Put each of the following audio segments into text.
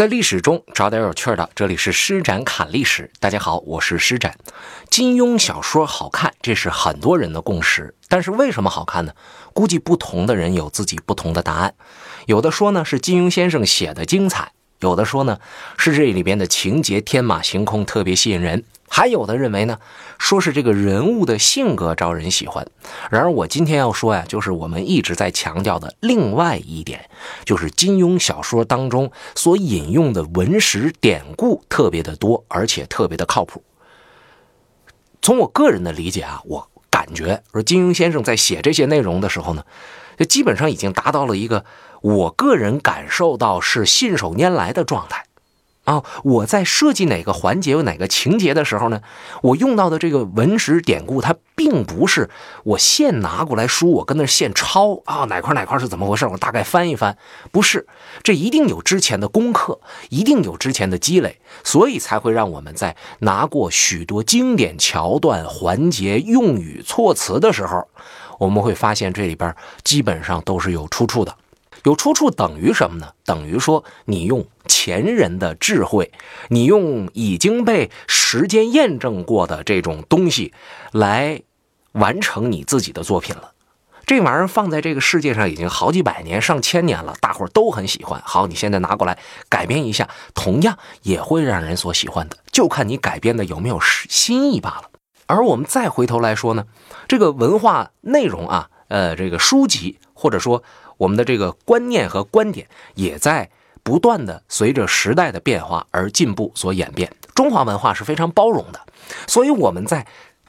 在历史中找点有趣的，这里是施展侃历史。大家好，我是施展。金庸小说好看，这是很多人的共识。但是为什么好看呢？估计不同的人有自己不同的答案。有的说呢是金庸先生写的精彩，有的说呢是这里边的情节天马行空，特别吸引人。还有的认为呢，说是这个人物的性格招人喜欢。然而我今天要说呀，就是我们一直在强调的另外一点，就是金庸小说当中所引用的文史典故特别的多，而且特别的靠谱。从我个人的理解啊，我感觉说金庸先生在写这些内容的时候呢，就基本上已经达到了一个我个人感受到是信手拈来的状态。啊，我在设计哪个环节、有哪个情节的时候呢？我用到的这个文史典故，它并不是我现拿过来书，我跟那现抄啊，哪块哪块是怎么回事？我大概翻一翻，不是，这一定有之前的功课，一定有之前的积累，所以才会让我们在拿过许多经典桥段、环节、用语、措辞的时候，我们会发现这里边基本上都是有出处的。有出处等于什么呢？等于说你用前人的智慧，你用已经被时间验证过的这种东西来完成你自己的作品了。这玩意儿放在这个世界上已经好几百年、上千年了，大伙儿都很喜欢。好，你现在拿过来改编一下，同样也会让人所喜欢的，就看你改编的有没有新意罢了。而我们再回头来说呢，这个文化内容啊，呃，这个书籍或者说。我们的这个观念和观点也在不断的随着时代的变化而进步所演变。中华文化是非常包容的，所以我们在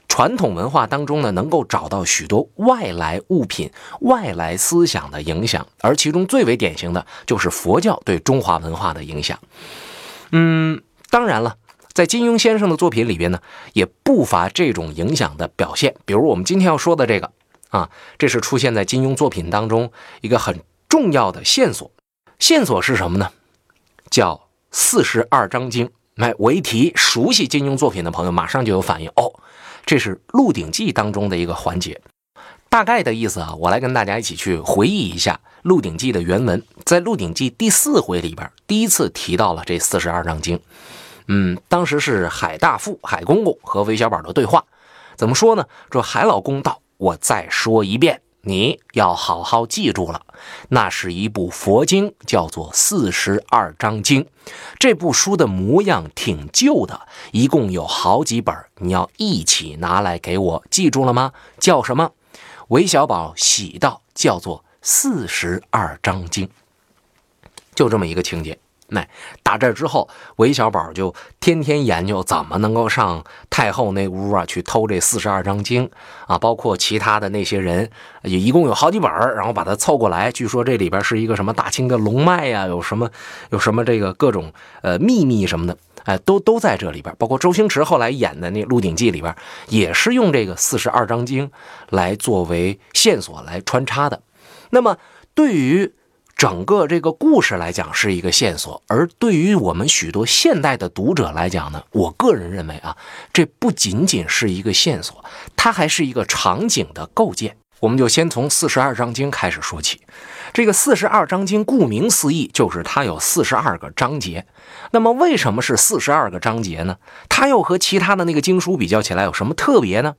传统文化当中呢，能够找到许多外来物品、外来思想的影响，而其中最为典型的就是佛教对中华文化的影响。嗯，当然了，在金庸先生的作品里边呢，也不乏这种影响的表现，比如我们今天要说的这个。啊，这是出现在金庸作品当中一个很重要的线索。线索是什么呢？叫《四十二章经》。来，我一提熟悉金庸作品的朋友，马上就有反应。哦，这是《鹿鼎记》当中的一个环节。大概的意思啊，我来跟大家一起去回忆一下《鹿鼎记》的原文。在《鹿鼎记》第四回里边，第一次提到了这四十二章经。嗯，当时是海大富海公公和韦小宝的对话。怎么说呢？说海老公道。我再说一遍，你要好好记住了。那是一部佛经，叫做《四十二章经》。这部书的模样挺旧的，一共有好几本，你要一起拿来给我记住了吗？叫什么？韦小宝喜道：“叫做《四十二章经》。”就这么一个情节。那打这之后，韦小宝就天天研究怎么能够上太后那屋啊去偷这四十二章经啊，包括其他的那些人，也一共有好几本然后把它凑过来。据说这里边是一个什么大清的龙脉呀，有什么有什么这个各种呃秘密什么的，哎，都都在这里边。包括周星驰后来演的那《鹿鼎记》里边，也是用这个四十二章经来作为线索来穿插的。那么对于整个这个故事来讲是一个线索，而对于我们许多现代的读者来讲呢，我个人认为啊，这不仅仅是一个线索，它还是一个场景的构建。我们就先从四十二章经开始说起。这个四十二章经，顾名思义，就是它有四十二个章节。那么为什么是四十二个章节呢？它又和其他的那个经书比较起来有什么特别呢？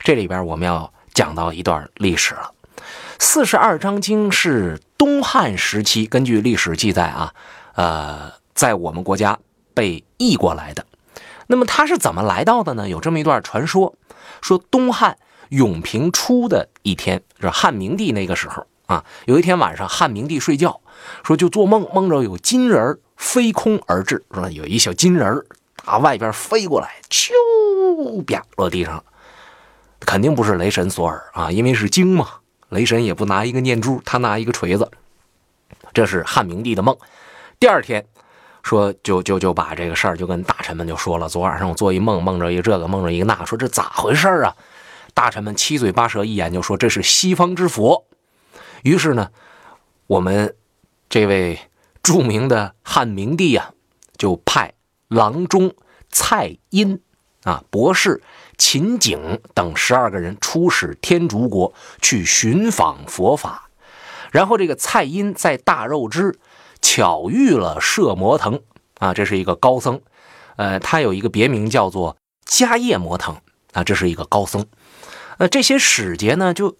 这里边我们要讲到一段历史了。四十二章经是。东汉时期，根据历史记载啊，呃，在我们国家被译过来的。那么它是怎么来到的呢？有这么一段传说，说东汉永平初的一天，是汉明帝那个时候啊，有一天晚上，汉明帝睡觉，说就做梦，梦着有金人飞空而至，说有一小金人打外边飞过来，咻啪落地上了，肯定不是雷神索尔啊，因为是经嘛。雷神也不拿一个念珠，他拿一个锤子。这是汉明帝的梦。第二天，说就就就把这个事儿就跟大臣们就说了。昨晚上我做一梦，梦着一个这个，梦着一个那，说这咋回事啊？大臣们七嘴八舌一眼就说这是西方之佛。于是呢，我们这位著名的汉明帝啊，就派郎中蔡阴啊博士。秦景等十二个人出使天竺国去寻访佛法，然后这个蔡阴在大肉之巧遇了摄摩腾啊，这是一个高僧，呃，他有一个别名叫做迦叶摩腾啊，这是一个高僧。呃，这些使节呢，就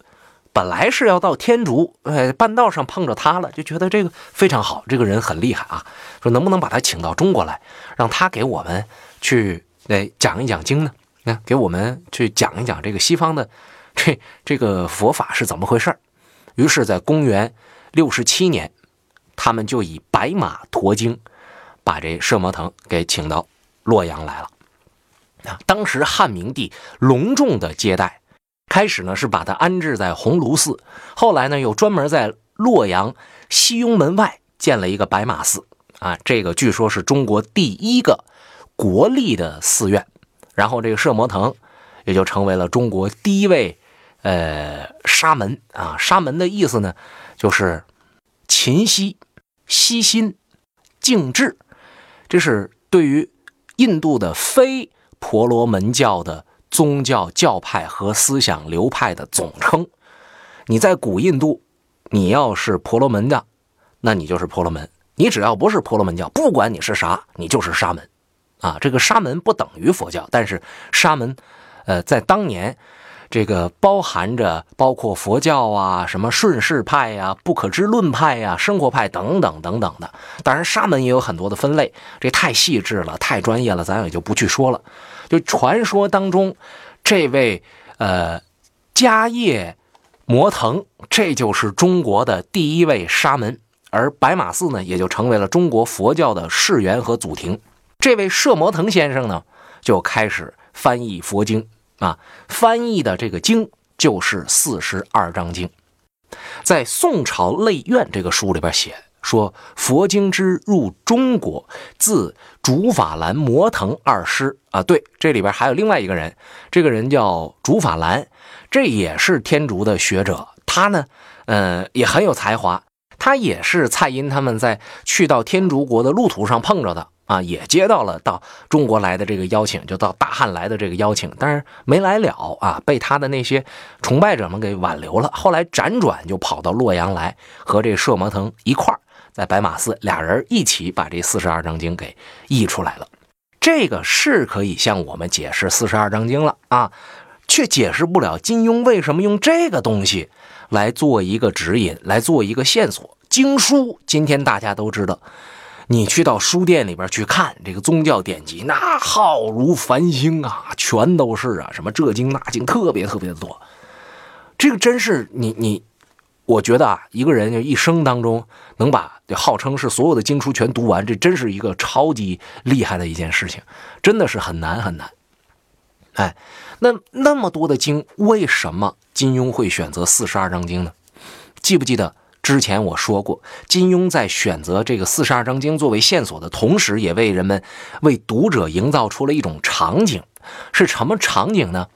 本来是要到天竺，呃，半道上碰着他了，就觉得这个非常好，这个人很厉害啊，说能不能把他请到中国来，让他给我们去呃讲一讲经呢？那给我们去讲一讲这个西方的 这这个佛法是怎么回事于是，在公元六十七年，他们就以白马驮经，把这摄摩腾给请到洛阳来了。啊，当时汉明帝隆重的接待。开始呢是把他安置在鸿胪寺，后来呢又专门在洛阳西雍门外建了一个白马寺啊，这个据说是中国第一个国立的寺院。然后这个摄摩腾也就成为了中国第一位呃沙门啊，沙门的意思呢就是勤息、悉心、静志，这是对于印度的非婆罗门教的。宗教教派和思想流派的总称。你在古印度，你要是婆罗门的，那你就是婆罗门；你只要不是婆罗门教，不管你是啥，你就是沙门。啊，这个沙门不等于佛教，但是沙门，呃，在当年，这个包含着包括佛教啊、什么顺势派呀、不可知论派呀、生活派等等等等的。当然，沙门也有很多的分类，这太细致了，太专业了，咱也就不去说了。就传说当中，这位呃迦叶摩腾，这就是中国的第一位沙门，而白马寺呢，也就成为了中国佛教的世源和祖庭。这位摄摩腾先生呢，就开始翻译佛经啊，翻译的这个经就是四十二章经，在《宋朝类苑》这个书里边写。说佛经之入中国，自竺法兰、摩腾二师啊，对，这里边还有另外一个人，这个人叫竺法兰，这也是天竺的学者，他呢，呃，也很有才华，他也是蔡英他们在去到天竺国的路途上碰着的啊，也接到了到中国来的这个邀请，就到大汉来的这个邀请，但是没来了啊，被他的那些崇拜者们给挽留了，后来辗转就跑到洛阳来和这摄摩腾一块儿。在白马寺，俩人一起把这四十二章经给译出来了。这个是可以向我们解释四十二章经了啊，却解释不了金庸为什么用这个东西来做一个指引，来做一个线索。经书今天大家都知道，你去到书店里边去看这个宗教典籍，那浩如繁星啊，全都是啊，什么这经那经，特别特别的多。这个真是你你。我觉得啊，一个人就一生当中能把号称是所有的经书全读完，这真是一个超级厉害的一件事情，真的是很难很难。哎，那那么多的经，为什么金庸会选择四十二章经呢？记不记得之前我说过，金庸在选择这个四十二章经作为线索的同时，也为人们、为读者营造出了一种场景，是什么场景呢？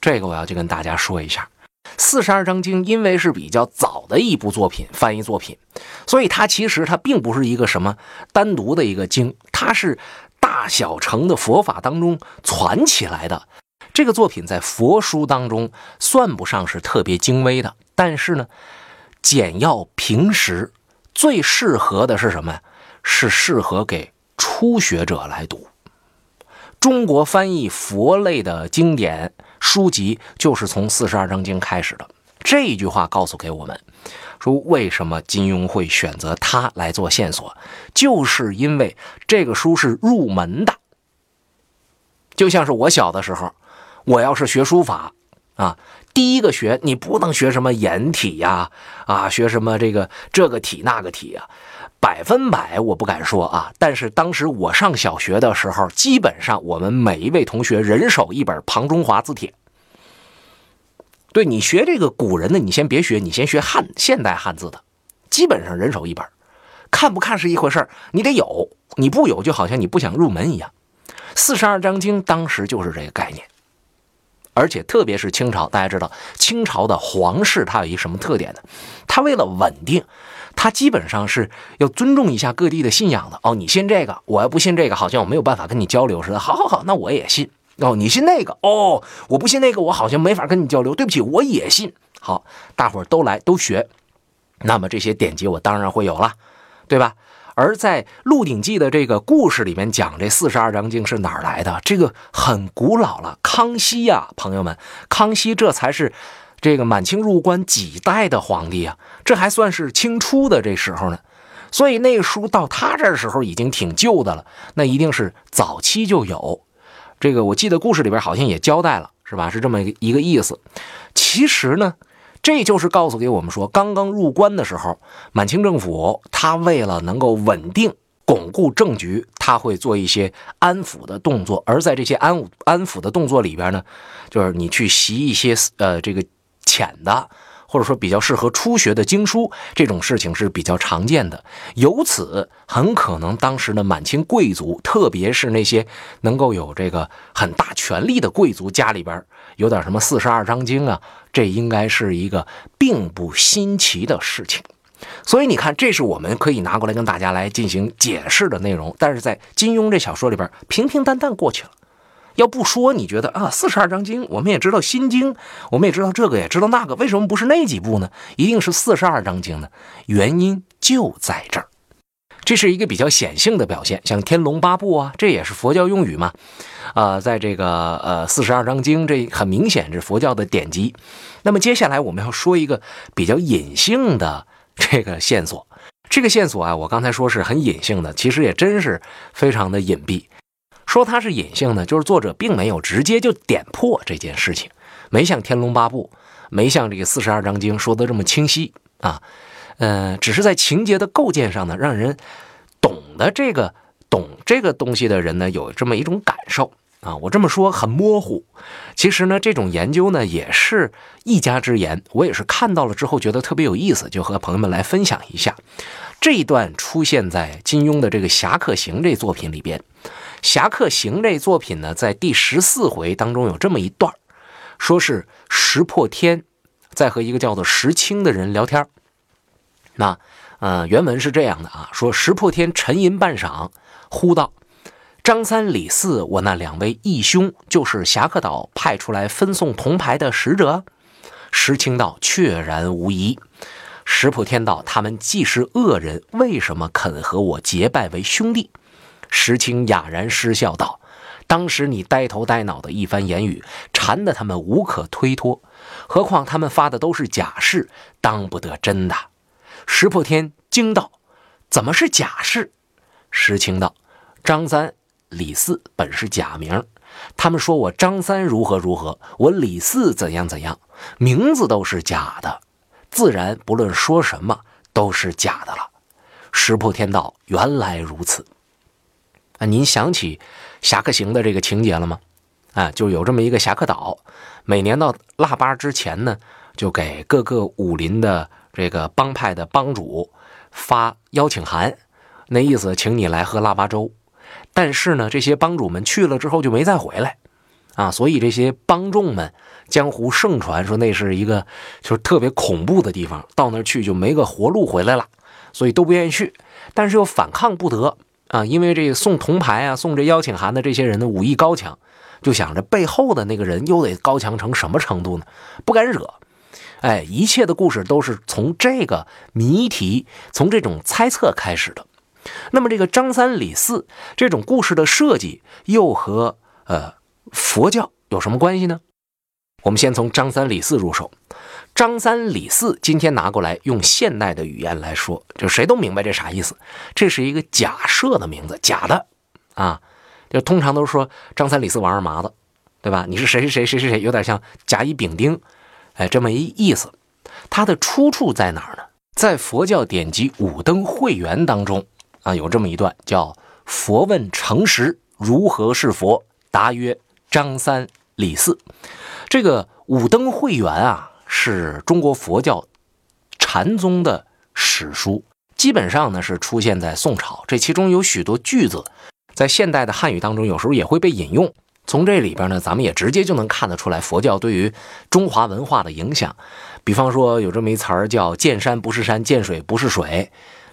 这个我要去跟大家说一下。四十二章经因为是比较早的一部作品，翻译作品，所以它其实它并不是一个什么单独的一个经，它是大小乘的佛法当中传起来的。这个作品在佛书当中算不上是特别精微的，但是呢，简要平实，最适合的是什么？是适合给初学者来读。中国翻译佛类的经典。书籍就是从四十二章经开始的。这一句话告诉给我们，说为什么金庸会选择它来做线索，就是因为这个书是入门的。就像是我小的时候，我要是学书法啊，第一个学你不能学什么颜体呀，啊，学什么这个这个体那个体呀。百分百我不敢说啊，但是当时我上小学的时候，基本上我们每一位同学人手一本《庞中华字帖》。对你学这个古人的，你先别学，你先学汉现代汉字的，基本上人手一本。看不看是一回事你得有，你不有就好像你不想入门一样。四十二章经当时就是这个概念，而且特别是清朝，大家知道清朝的皇室它有一什么特点呢？它为了稳定。他基本上是要尊重一下各地的信仰的哦。你信这个，我要不信这个，好像我没有办法跟你交流似的。好好好，那我也信哦。你信那个哦，我不信那个，我好像没法跟你交流。对不起，我也信。好，大伙儿都来都学，那么这些典籍我当然会有了，对吧？而在《鹿鼎记》的这个故事里面讲这四十二章经是哪儿来的？这个很古老了，康熙呀，朋友们，康熙这才是这个满清入关几代的皇帝啊，这还算是清初的这时候呢。所以那书到他这时候已经挺旧的了，那一定是早期就有。这个我记得故事里边好像也交代了，是吧？是这么一个意思。其实呢。这就是告诉给我们说，刚刚入关的时候，满清政府他为了能够稳定、巩固政局，他会做一些安抚的动作。而在这些安安抚的动作里边呢，就是你去习一些呃这个浅的。或者说比较适合初学的经书，这种事情是比较常见的。由此，很可能当时的满清贵族，特别是那些能够有这个很大权力的贵族，家里边有点什么四十二章经啊，这应该是一个并不新奇的事情。所以你看，这是我们可以拿过来跟大家来进行解释的内容。但是在金庸这小说里边，平平淡淡过去了。要不说，你觉得啊，四十二章经，我们也知道心经，我们也知道这个，也知道那个，为什么不是那几部呢？一定是四十二章经呢？原因就在这儿，这是一个比较显性的表现。像天龙八部啊，这也是佛教用语嘛，啊，在这个呃四十二章经，这很明显是佛教的典籍。那么接下来我们要说一个比较隐性的这个线索，这个线索啊，我刚才说是很隐性的，其实也真是非常的隐蔽。说它是隐性的，就是作者并没有直接就点破这件事情，没像《天龙八部》，没像这个四十二章经说的这么清晰啊，呃，只是在情节的构建上呢，让人懂得这个懂这个东西的人呢，有这么一种感受啊。我这么说很模糊，其实呢，这种研究呢也是一家之言，我也是看到了之后觉得特别有意思，就和朋友们来分享一下。这一段出现在金庸的这个《侠客行》这作品里边。《侠客行》这作品呢，在第十四回当中有这么一段说是石破天在和一个叫做石青的人聊天那，呃，原文是这样的啊，说石破天沉吟半晌，呼道：“张三李四，我那两位义兄，就是侠客岛派出来分送铜牌的使者。”石青道：“确然无疑。”石破天道：“他们既是恶人，为什么肯和我结拜为兄弟？”石青哑然失笑道：“当时你呆头呆脑的一番言语，缠得他们无可推脱。何况他们发的都是假誓，当不得真的。”石破天惊道：“怎么是假事？”石青道：“张三、李四本是假名，他们说我张三如何如何，我李四怎样怎样，名字都是假的，自然不论说什么都是假的了。”石破天道：“原来如此。”啊，您想起《侠客行》的这个情节了吗？啊，就有这么一个侠客岛，每年到腊八之前呢，就给各个武林的这个帮派的帮主发邀请函，那意思请你来喝腊八粥。但是呢，这些帮主们去了之后就没再回来，啊，所以这些帮众们江湖盛传说那是一个就是特别恐怖的地方，到那儿去就没个活路回来了，所以都不愿意去，但是又反抗不得。啊，因为这送铜牌啊、送这邀请函的这些人的，武艺高强，就想着背后的那个人又得高强成什么程度呢？不敢惹。哎，一切的故事都是从这个谜题、从这种猜测开始的。那么，这个张三李四这种故事的设计，又和呃佛教有什么关系呢？我们先从张三李四入手。张三李四，今天拿过来用现代的语言来说，就谁都明白这啥意思。这是一个假设的名字，假的啊。就通常都是说张三李四王二麻子，对吧？你是谁谁谁谁谁谁，有点像甲乙丙丁，哎，这么一意思。它的出处在哪儿呢？在佛教典籍《五灯会元》当中啊，有这么一段叫“佛问诚实如何是佛，答曰张三李四”。这个《五灯会元》啊。是中国佛教禅宗的史书，基本上呢是出现在宋朝。这其中有许多句子，在现代的汉语当中，有时候也会被引用。从这里边呢，咱们也直接就能看得出来佛教对于中华文化的影响。比方说，有这么一词儿叫“见山不是山，见水不是水”，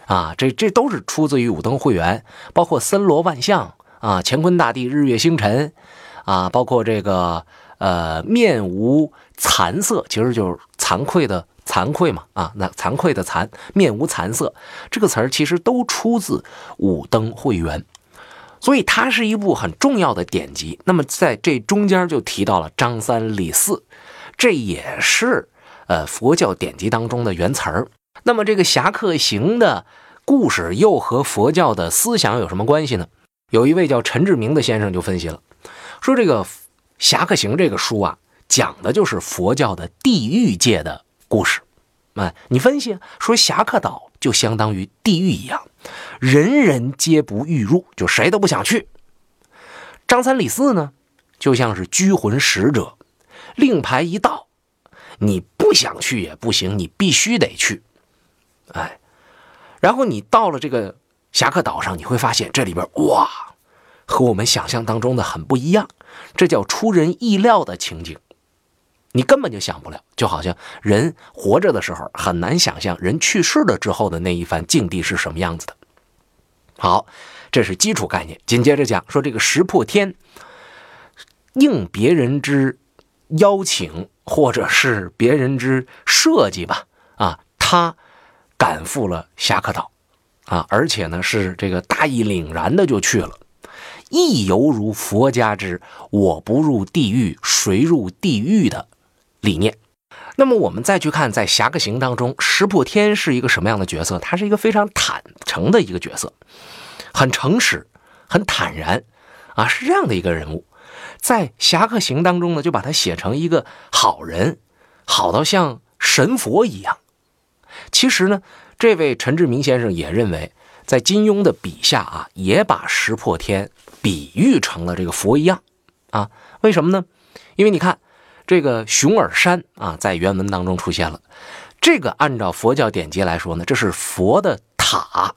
啊，这这都是出自于《五灯会元》，包括森罗万象啊，乾坤大地，日月星辰啊，包括这个呃，面无惭色，其实就是惭愧的惭愧嘛，啊，那惭愧的惭，面无惭色，这个词儿其实都出自《武灯会元》，所以它是一部很重要的典籍。那么在这中间就提到了张三李四，这也是呃佛教典籍当中的原词儿。那么这个侠客行的故事又和佛教的思想有什么关系呢？有一位叫陈志明的先生就分析了，说这个《侠客行》这个书啊，讲的就是佛教的地狱界的故事。哎，你分析说，侠客岛就相当于地狱一样，人人皆不欲入，就谁都不想去。张三李四呢，就像是拘魂使者，令牌一到，你不想去也不行，你必须得去。哎，然后你到了这个。侠客岛上，你会发现这里边哇，和我们想象当中的很不一样，这叫出人意料的情景，你根本就想不了，就好像人活着的时候很难想象人去世了之后的那一番境地是什么样子的。好，这是基础概念。紧接着讲说这个石破天应别人之邀请，或者是别人之设计吧，啊，他赶赴了侠客岛。啊，而且呢，是这个大义凛然的就去了，亦犹如佛家之“我不入地狱，谁入地狱”的理念。那么，我们再去看在《侠客行》当中，石破天是一个什么样的角色？他是一个非常坦诚的一个角色，很诚实，很坦然，啊，是这样的一个人物。在《侠客行》当中呢，就把他写成一个好人，好到像神佛一样。其实呢。这位陈志明先生也认为，在金庸的笔下啊，也把石破天比喻成了这个佛一样啊。为什么呢？因为你看，这个熊耳山啊，在原文当中出现了。这个按照佛教典籍来说呢，这是佛的塔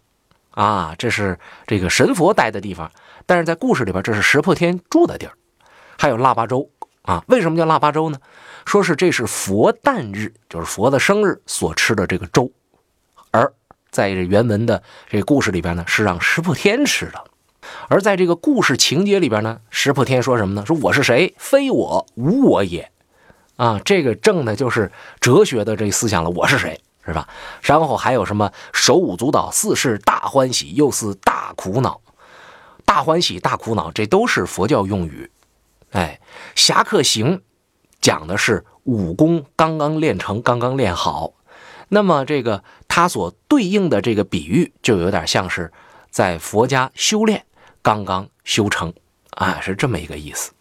啊，这是这个神佛待的地方。但是在故事里边，这是石破天住的地儿。还有腊八粥啊，为什么叫腊八粥呢？说是这是佛诞日，就是佛的生日所吃的这个粥。而在这原文的这个故事里边呢，是让石破天吃的。而在这个故事情节里边呢，石破天说什么呢？说我是谁？非我，无我也。啊，这个正的就是哲学的这思想了。我是谁？是吧？然后还有什么手舞足蹈，似是大欢喜，又似大苦恼。大欢喜，大苦恼，这都是佛教用语。哎，侠客行讲的是武功刚刚练成，刚刚练好。那么，这个它所对应的这个比喻，就有点像是在佛家修炼刚刚修成，啊，是这么一个意思。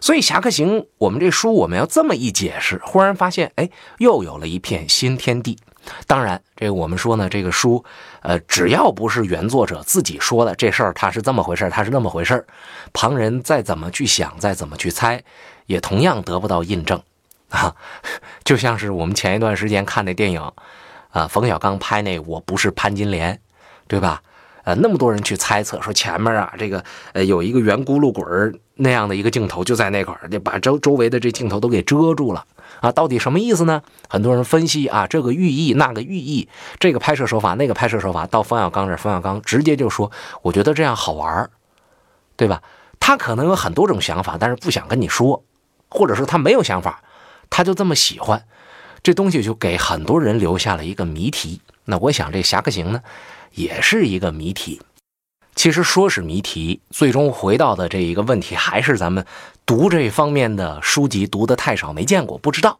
所以《侠客行》，我们这书我们要这么一解释，忽然发现，哎，又有了一片新天地。当然，这个我们说呢，这个书，呃，只要不是原作者自己说的这事儿，他是这么回事他是那么回事旁人再怎么去想，再怎么去猜，也同样得不到印证。啊，就像是我们前一段时间看那电影，啊，冯小刚拍那《我不是潘金莲》，对吧？呃，那么多人去猜测说前面啊，这个呃有一个圆轱辘滚儿那样的一个镜头就在那块儿，就把周周围的这镜头都给遮住了啊，到底什么意思呢？很多人分析啊，这个寓意那个寓意，这个拍摄手法那个拍摄手法，到冯小刚这，冯小刚直接就说，我觉得这样好玩对吧？他可能有很多种想法，但是不想跟你说，或者说他没有想法。他就这么喜欢这东西，就给很多人留下了一个谜题。那我想这《侠客行》呢，也是一个谜题。其实说是谜题，最终回到的这一个问题，还是咱们读这方面的书籍读的太少，没见过，不知道。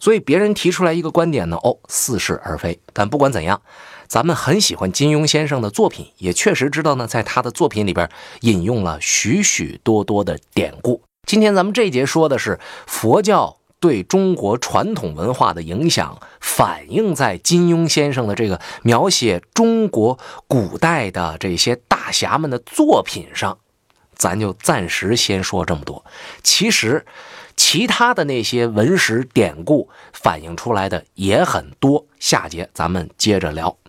所以别人提出来一个观点呢，哦，似是而非。但不管怎样，咱们很喜欢金庸先生的作品，也确实知道呢，在他的作品里边引用了许许多多的典故。今天咱们这节说的是佛教。对中国传统文化的影响反映在金庸先生的这个描写中国古代的这些大侠们的作品上，咱就暂时先说这么多。其实，其他的那些文史典故反映出来的也很多。下节咱们接着聊。